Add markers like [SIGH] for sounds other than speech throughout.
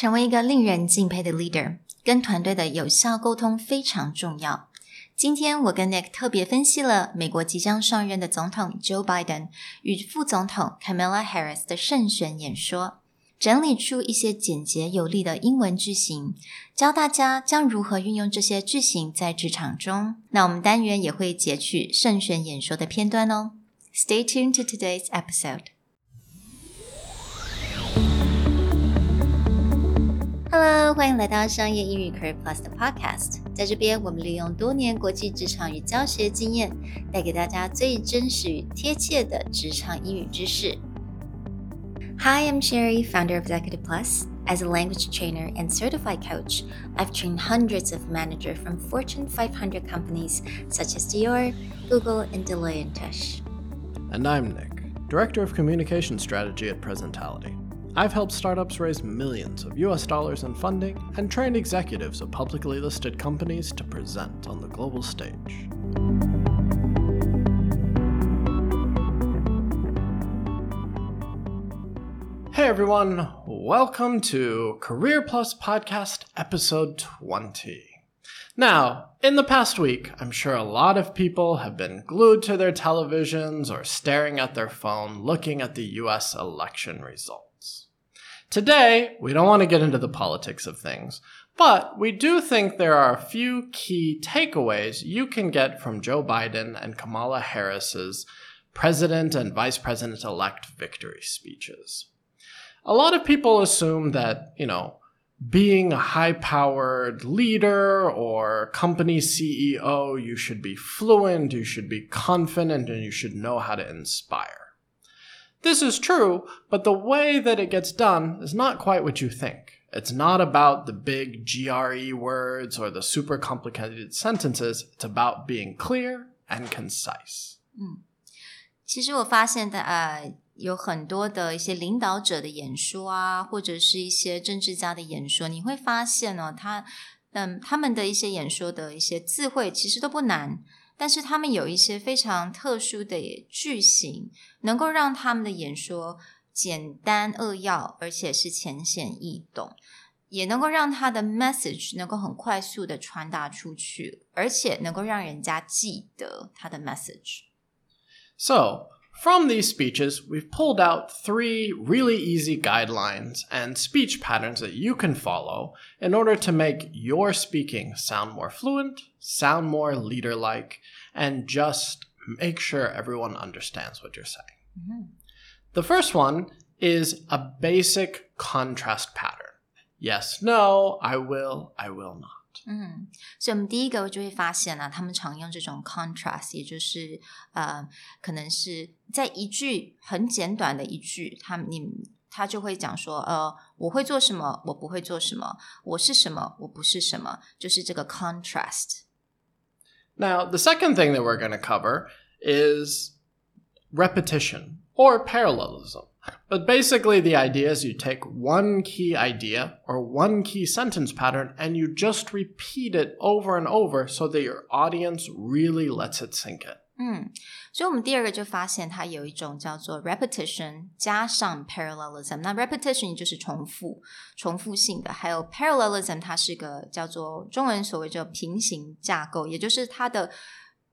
成为一个令人敬佩的 leader，跟团队的有效沟通非常重要。今天我跟 Nick 特别分析了美国即将上任的总统 Joe Biden 与副总统 Kamala Harris 的胜选演说，整理出一些简洁有力的英文句型，教大家将如何运用这些句型在职场中。那我们单元也会截取胜选演说的片段哦。Stay tuned to today's episode. Hello，欢迎来到商业英语 Career Plus 的 Podcast。在这边，我们利用多年国际职场与教学经验，带给大家最真实与贴切的职场英语知识。Hi, I'm Sherry, founder of Executive Plus. As a language trainer and certified coach, I've trained hundreds of managers from Fortune 500 companies such as Dior, Google, and Deloitte & Touche. And I'm Nick, Director of Communication Strategy at Presentality. I've helped startups raise millions of US dollars in funding and trained executives of publicly listed companies to present on the global stage. Hey everyone, welcome to Career Plus Podcast episode 20. Now, in the past week, I'm sure a lot of people have been glued to their televisions or staring at their phone looking at the US election results. Today, we don't want to get into the politics of things, but we do think there are a few key takeaways you can get from Joe Biden and Kamala Harris's president and vice president elect victory speeches. A lot of people assume that, you know, being a high powered leader or company CEO, you should be fluent, you should be confident, and you should know how to inspire. This is true, but the way that it gets done is not quite what you think. It's not about the big GRE words or the super complicated sentences. It's about being clear and concise. 嗯，其实我发现的呃，有很多的一些领导者的演说啊，或者是一些政治家的演说，你会发现呢、哦，他嗯，他们的一些演说的一些智慧其实都不难。 但是他们有一些非常特殊的句型，能够让他们的演说简单扼要，而且是浅显易懂，也能够让他的 message 能够很快速的传达出去，而且能够让人家记得他的 message。So. From these speeches, we've pulled out three really easy guidelines and speech patterns that you can follow in order to make your speaking sound more fluent, sound more leader like, and just make sure everyone understands what you're saying. Mm-hmm. The first one is a basic contrast pattern yes, no, I will, I will not. 嗯，所以我们第一个就会发现呢、啊，他们常用这种 contrast，也就是呃，可能是在一句很简短的一句，他你他就会讲说，呃，我会做什么，我不会做什么，我是什么，我不是什么，就是这个 contrast。Now, the second thing that we're going to cover is repetition or parallelism. But basically, the idea is you take one key idea or one key sentence pattern and you just repeat it over and over so that your audience really lets it sink in. 嗯，所以我们第二个就发现它有一种叫做 repetition 加上 parallelism。那 repetition 就是重复、重复性的，还有 parallelism 它是个叫做中文所谓叫平行架构，也就是它的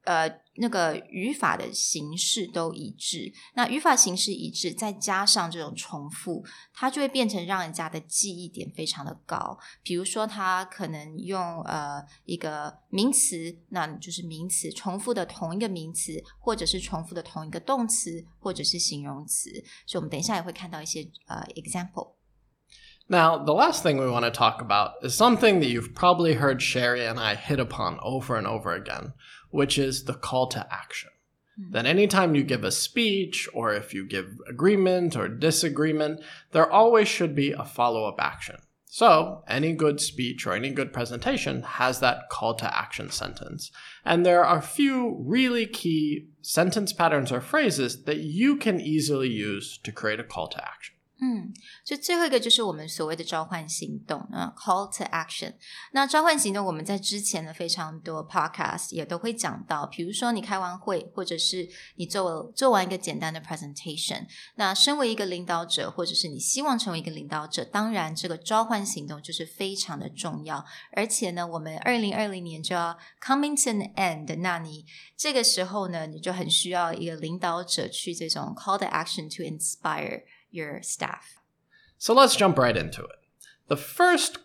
呃。那个语法的形式都一致，那语法形式一致，再加上这种重复，它就会变成让人家的记忆点非常的高。比如说，它可能用呃一个名词，那就是名词重复的同一个名词，或者是重复的同一个动词，或者是形容词。所以，我们等一下也会看到一些呃 example。Now, the last thing we want to talk about is something that you've probably heard Sherry and I hit upon over and over again, which is the call to action. Mm-hmm. That anytime you give a speech or if you give agreement or disagreement, there always should be a follow up action. So, any good speech or any good presentation has that call to action sentence. And there are a few really key sentence patterns or phrases that you can easily use to create a call to action. 嗯，就最后一个就是我们所谓的召唤行动啊，call to action。那召唤行动，我们在之前的非常多 podcast 也都会讲到，比如说你开完会，或者是你做做完一个简单的 presentation。那身为一个领导者，或者是你希望成为一个领导者，当然这个召唤行动就是非常的重要。而且呢，我们二零二零年就要 coming to an end，那你这个时候呢，你就很需要一个领导者去这种 call to action to inspire。Your staff. So let's jump right into it. The first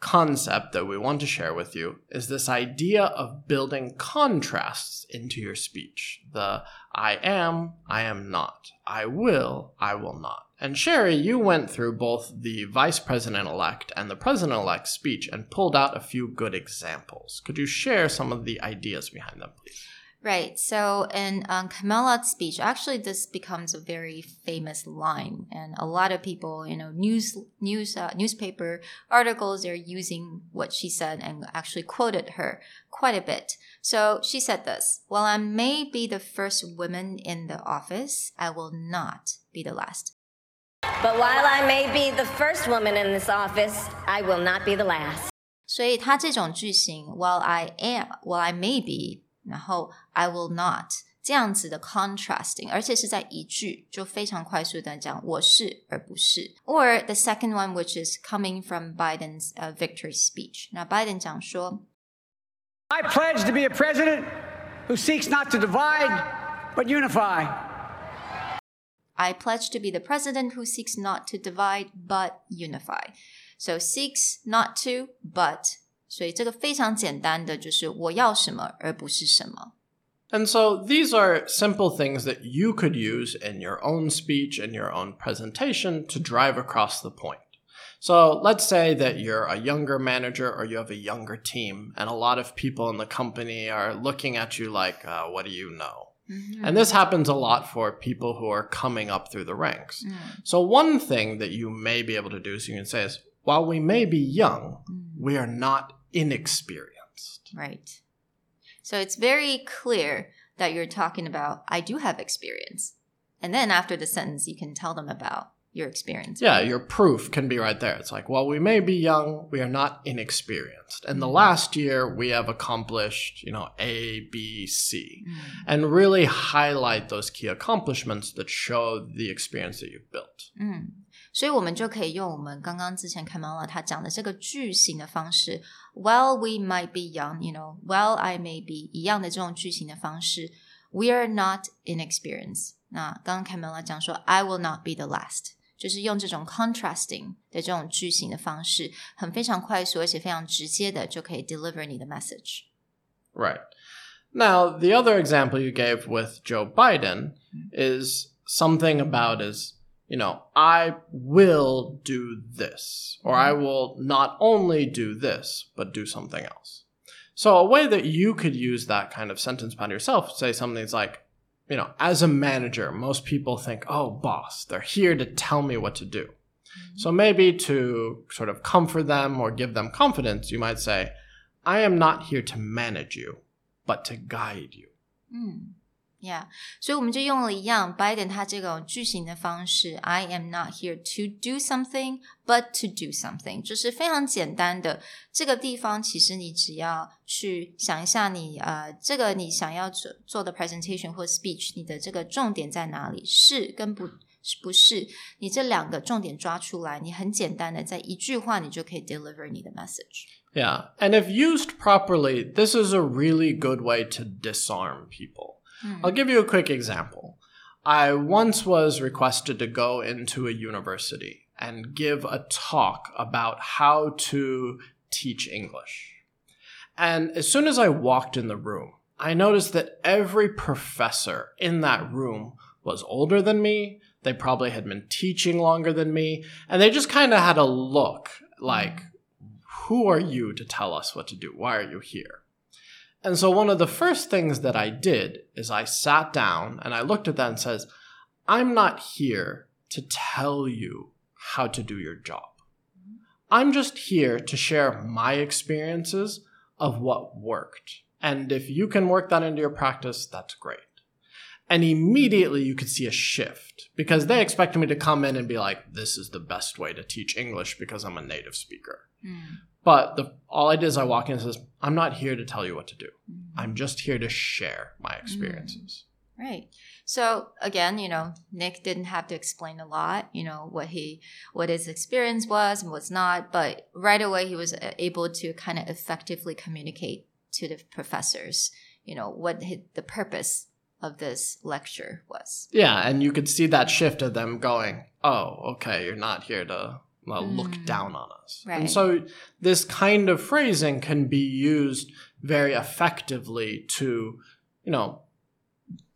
concept that we want to share with you is this idea of building contrasts into your speech. The I am, I am not. I will, I will not. And Sherry, you went through both the vice president elect and the president elect speech and pulled out a few good examples. Could you share some of the ideas behind them, please? Right. So in um, Kamala's speech, actually, this becomes a very famous line, and a lot of people, you know, news, news, uh, newspaper articles are using what she said and actually quoted her quite a bit. So she said this: "While I may be the first woman in the office, I will not be the last." But while I may be the first woman in this office, I will not be the last. 所以它这种句型，while I am, while I may be。然后 I will not 这样子的 contrasting，而且是在一句就非常快速的讲我是而不是。Or the second one, which is coming from Biden's uh, victory speech。那 Biden 讲说，I pledge to be a president who seeks not to divide but unify. I pledge to be the president who seeks not to divide but unify. So seeks not to, but 所以这个非常简单的就是我要什么，而不是什么。And so these are simple things that you could use in your own speech and your own presentation to drive across the point. So let's say that you're a younger manager or you have a younger team, and a lot of people in the company are looking at you like, uh, what do you know? Mm-hmm. And this happens a lot for people who are coming up through the ranks. Mm. So, one thing that you may be able to do, so you can say, is while we may be young, mm. we are not inexperienced. Right. So it's very clear that you're talking about, I do have experience. And then after the sentence, you can tell them about your experience. Yeah, your proof can be right there. It's like, well, we may be young, we are not inexperienced. And the mm-hmm. last year, we have accomplished, you know, A, B, C, mm. and really highlight those key accomplishments that show the experience that you've built. Mm. 所以，我们就可以用我们刚刚之前 Kamala 他讲的这个句型的方式。While we might be young, you know, while I may be 一样的这种句型的方式，We are not inexperienced. 那刚刚 Kamala 讲说，I will not be the last。就是用这种 contrasting 的这种句型的方式，很非常快速而且非常直接的就可以 deliver 你的 message。Right. Now, the other example you gave with Joe Biden is something about his you know, I will do this, or I mm-hmm. will not only do this, but do something else. So, a way that you could use that kind of sentence pattern yourself, say something that's like, you know, as a manager, most people think, oh, boss, they're here to tell me what to do. Mm-hmm. So, maybe to sort of comfort them or give them confidence, you might say, I am not here to manage you, but to guide you. Mm. Yeah，所以我们就用了一样 Biden 他这种句型的方式，I am not here to do something but to do something，就是非常简单的。这个地方其实你只要去想一下你，呃，这个你想要做做的 presentation 或 speech，你的这个重点在哪里？是跟不不是？你这两个重点抓出来，你很简单的在一句话你就可以 deliver 你的 message。Yeah, and if used properly, this is a really good way to disarm people. Mm. I'll give you a quick example. I once was requested to go into a university and give a talk about how to teach English. And as soon as I walked in the room, I noticed that every professor in that room was older than me. They probably had been teaching longer than me. And they just kind of had a look like, who are you to tell us what to do? Why are you here? And so one of the first things that I did is I sat down and I looked at that and says, I'm not here to tell you how to do your job. I'm just here to share my experiences of what worked. And if you can work that into your practice, that's great. And immediately you could see a shift because they expected me to come in and be like, this is the best way to teach English because I'm a native speaker. Mm. But the, all I did is I walk in and says, I'm not here to tell you what to do. I'm just here to share my experiences. Right. So again, you know, Nick didn't have to explain a lot, you know, what he, what his experience was and what's not, but right away he was uh, able to kind of effectively communicate to the professors, you know, what his, the purpose of this lecture was. Yeah, and you could see that shift of them going, "Oh, okay, you're not here to well, look down on us." And Right. so this kind of phrasing can be used very effectively to, you know,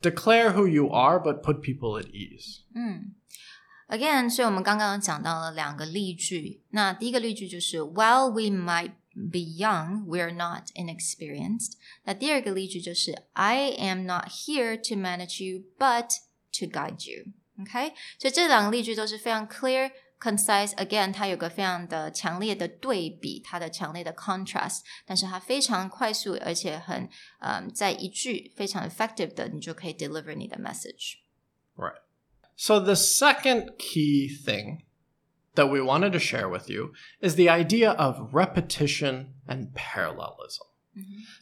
declare who you are but put people at ease. 嗯，again，所以我们刚刚讲到了两个例句。那第一个例句就是 While we might be young, we are not inexperienced。那第二个例句就是 I am not here to manage you, but to guide you。OK，所以这两个例句都是非常 clear。 concise again，它有个非常的强烈的对比，它的强烈的 contrast，但是它非常快速，而且很嗯，在一句非常 effective 的，你就可以 deliver 你的 message。 Right. So the second key thing that we wanted to share with you is the idea of repetition and parallelism.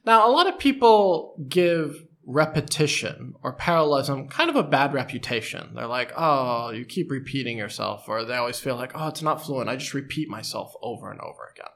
Now, a lot of people give repetition or parallelism kind of a bad reputation. They're like, oh, you keep repeating yourself, or they always feel like, oh, it's not fluent. I just repeat myself over and over again.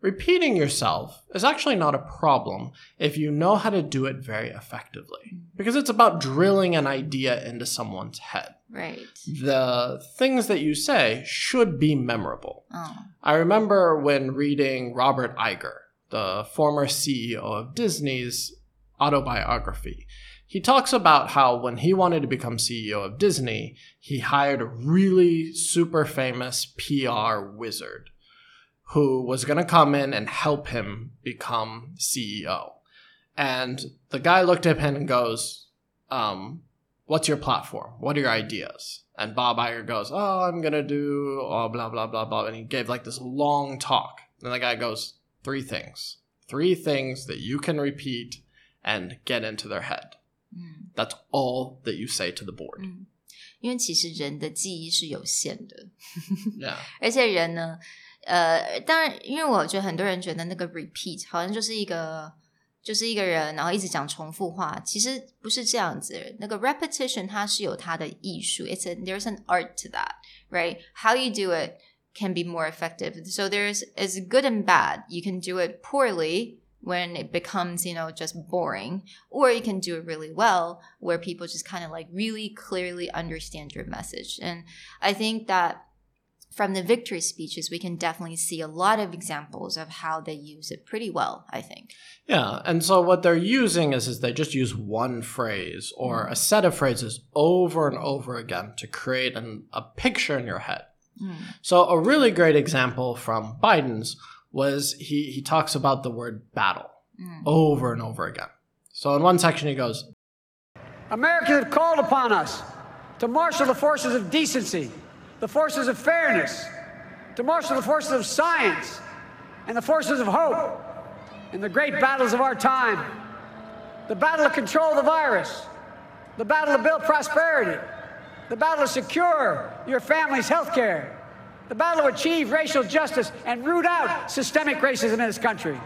Repeating yourself is actually not a problem if you know how to do it very effectively, because it's about drilling an idea into someone's head. Right. The things that you say should be memorable. Oh. I remember when reading Robert Iger, the former CEO of Disney's autobiography. He talks about how when he wanted to become CEO of Disney, he hired a really super famous PR wizard who was going to come in and help him become CEO. And the guy looked at him and goes, um, What's your platform? What are your ideas? And Bob Iger goes, Oh, I'm going to do oh, blah, blah, blah, blah. And he gave like this long talk. And the guy goes, Three things. Three things that you can repeat and get into their head. 嗯 That's all that you say to the board. 嗯，因为其实人的记忆是有限的， Yeah. 而且人呢，呃，当然，因为我觉得很多人觉得那个 [LAUGHS] repeat 好像就是一个就是一个人，然后一直讲重复话，其实不是这样子。那个 repetition 它是有它的艺术，it's a there's an art to that, right? How you do it can be more effective. So there's is good and bad. You can do it poorly when it becomes, you know, just boring, or you can do it really well where people just kind of like really clearly understand your message. And I think that from the victory speeches, we can definitely see a lot of examples of how they use it pretty well, I think. Yeah, and so what they're using is is they just use one phrase or mm. a set of phrases over and over again to create an, a picture in your head. Mm. So a really great example from Biden's was he he talks about the word battle mm. over and over again. So in one section he goes, Americans have called upon us to marshal the forces of decency, the forces of fairness, to marshal the forces of science, and the forces of hope in the great battles of our time. The battle to control the virus, the battle to build prosperity, the battle to secure your family's health care, the battle to achieve racial justice and root out systemic racism in this country.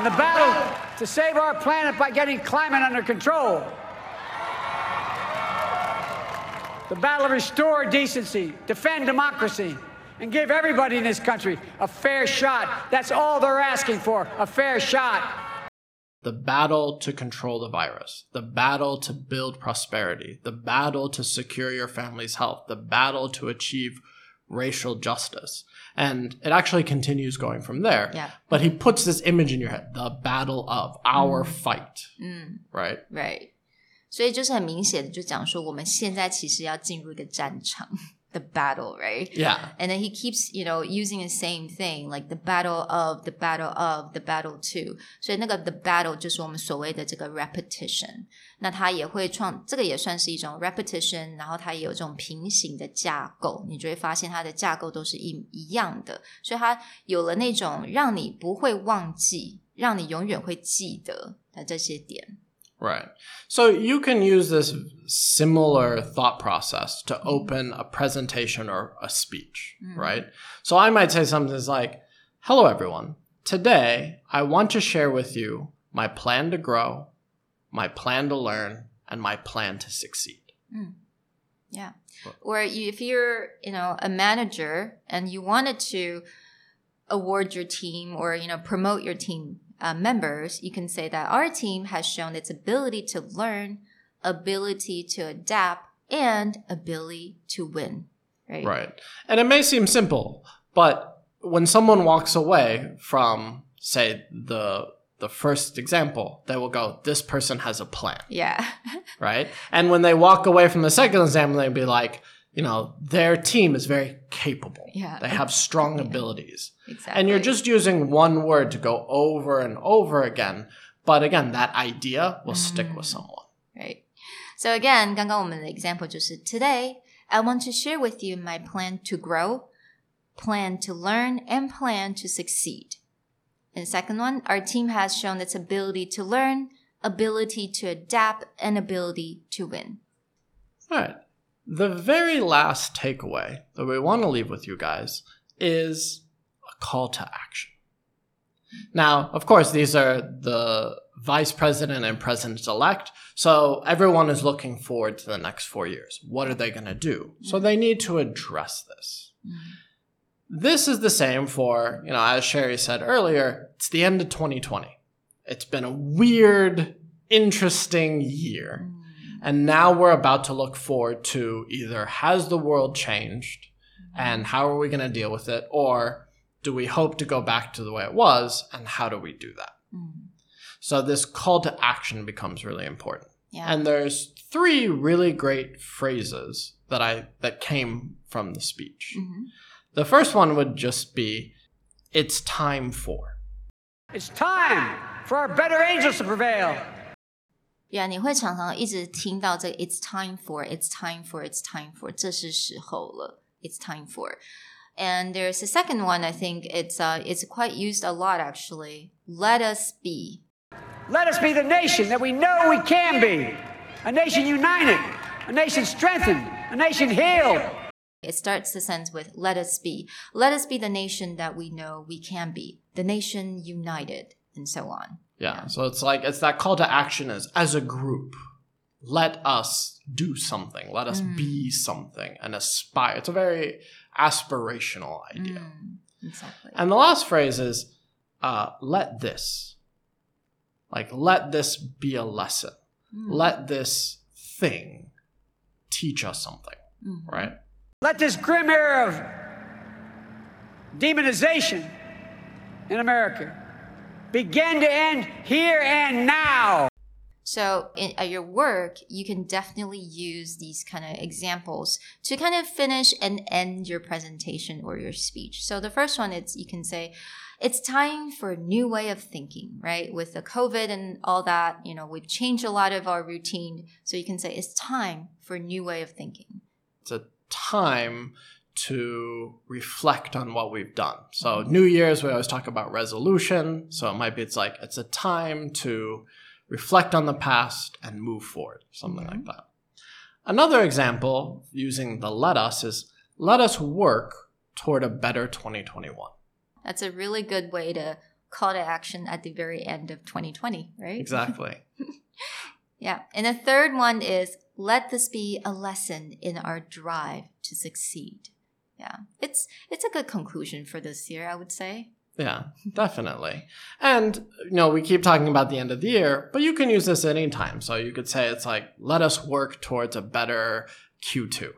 and the battle to save our planet by getting climate under control. The battle to restore decency, defend democracy, and give everybody in this country a fair shot. That's all they're asking for a fair shot the battle to control the virus, the battle to build prosperity, the battle to secure your family's health, the battle to achieve racial justice. And it actually continues going from there. Yeah. But he puts this image in your head the battle of our fight. 嗯 Right? Right，所以就是很明显的就讲说，我们现在其实要进入一个战场 ，the battle，right？ Yeah. And then he keeps, you know, using the same thing, like the battle of, the battle of, the battle to. 所以那个 the battle 就是我们所谓的这个 repetition。那它也会创，这个也算是一种 repetition，然后它也有这种平行的架构，你就会发现它的架构都是一一样的，所以它有了那种让你不会忘记。 让你永远会记得的这些点。 Right. So you can use this similar thought process to open a presentation or a speech, mm-hmm. right? So I might say something like, Hello, everyone. Today, I want to share with you my plan to grow, my plan to learn, and my plan to succeed. Mm. Yeah. Or you, if you're, you know, a manager and you wanted to award your team or, you know, promote your team uh, members, you can say that our team has shown its ability to learn, ability to adapt, and ability to win. Right. Right. And it may seem simple, but when someone walks away from, say, the the first example, they will go, This person has a plan. Yeah. [LAUGHS] right? And when they walk away from the second example, they'd be like, you know, their team is very capable. Yeah. They have strong abilities. exactly. And you're just using one word to go over and over again. But again, that idea will stick with someone. Right. So again, 刚刚我们的 example 就是 Today, I want to share with you my plan to grow, plan to learn, and plan to succeed. And second one, our team has shown its ability to learn, ability to adapt, and ability to win. All right. The very last takeaway that we want to leave with you guys is a call to action. Now, of course, these are the vice president and president elect. So everyone is looking forward to the next four years. What are they going to do? So they need to address this. This is the same for, you know, as Sherry said earlier, it's the end of 2020. It's been a weird, interesting year. And now we're about to look forward to either has the world changed and how are we going to deal with it? Or do we hope to go back to the way it was? And how do we do that? Mm. So this call to action becomes really important. Yeah. And there's three really great phrases that I that came from the speech. Mm-hmm. The first one would just be it's time for. It's time for our better angels to prevail. Yeah，你会常常一直听到这个 "It's time for", "It's time for", "It's time for", 这是时候了，"It's time for". And there's a second one. I think it's uh, it's quite used a lot actually. Let us be. Let us be the nation that we know we can be. A nation united, a nation strengthened, a nation healed. It starts the sentence with "Let us be." Let us be the nation that we know we can be. The nation united, and so on. Yeah. So it's like it's that call to action is as a group. Let us do something. Let us be hmm. something and aspire. It's a very aspirational idea. Hmm. Exactly. And the last phrase is uh, let this. Like let this be a lesson. Hmm. Let this thing teach us something. Mm-hmm. Right? Let this grim era of demonization in America begin to end here and now. So in, at your work, you can definitely use these kind of examples to kind of finish and end your presentation or your speech. So the first one is you can say, it's time for a new way of thinking, right? With the COVID and all that, you know, we've changed a lot of our routine. So you can say it's time for a new way of thinking. it's a time to reflect on what we've done. So New Year's we always talk about resolution. So it might be it's like it's a time to reflect on the past and move forward, something like mm-hmm. that. Another example using the let us is let us work toward a better 2021. That's a really good way to call to action at the very end of 2020, right? Exactly. [LAUGHS] Yeah. And the third one is let this be a lesson in our drive to succeed. Yeah. It's it's a good conclusion for this year, I would say. Yeah, definitely. And, you know, we keep talking about the end of the year, but you can use this anytime. So you could say it's like, let us work towards a better Q2.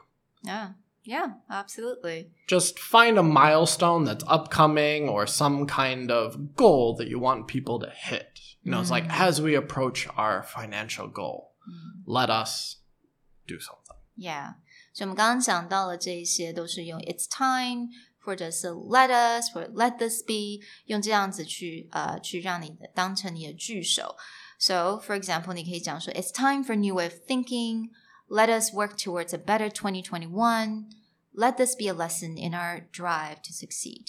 Yeah. Yeah, absolutely. Just find a milestone that's upcoming or some kind of goal that you want people to hit. You know, it's like mm-hmm. as we approach our financial goal, mm-hmm. let us do something. Yeah. 所以我们刚刚讲到了这一些都是用 it's time 或者是 let us 或者 let this be 用这样子去呃去让你的当成你的句首。So for example，你可以讲说 it's time for a new way of thinking. Let us work towards a better 2021. Let this be a lesson in our drive to succeed.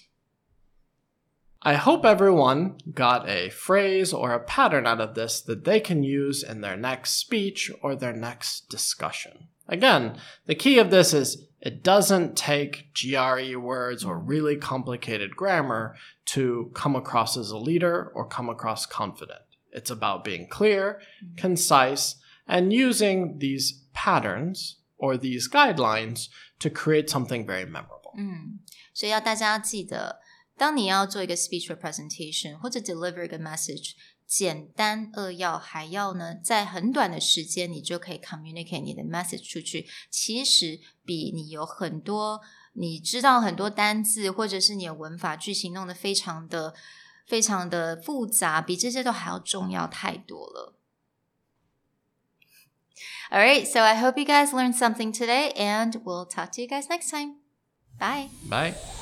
I hope everyone got a phrase or a pattern out of this that they can use in their next speech or their next discussion. Again, the key of this is it doesn't take GRE words or really complicated grammar to come across as a leader or come across confident. It's about being clear, concise, and using these patterns or these guidelines to create something very memorable. 嗯，所以要大家记得，当你要做一个 speech or presentation 或者 deliver 一个 message， 简单扼要，还要呢，在很短的时间你就可以 communicate 你的 message 出去，其实比你有很多你知道很多单字，或者是你的文法句型弄得非常的非常的复杂，比这些都还要重要太多了。All right, so I hope you guys learned something today, and we'll talk to you guys next time. Bye. Bye.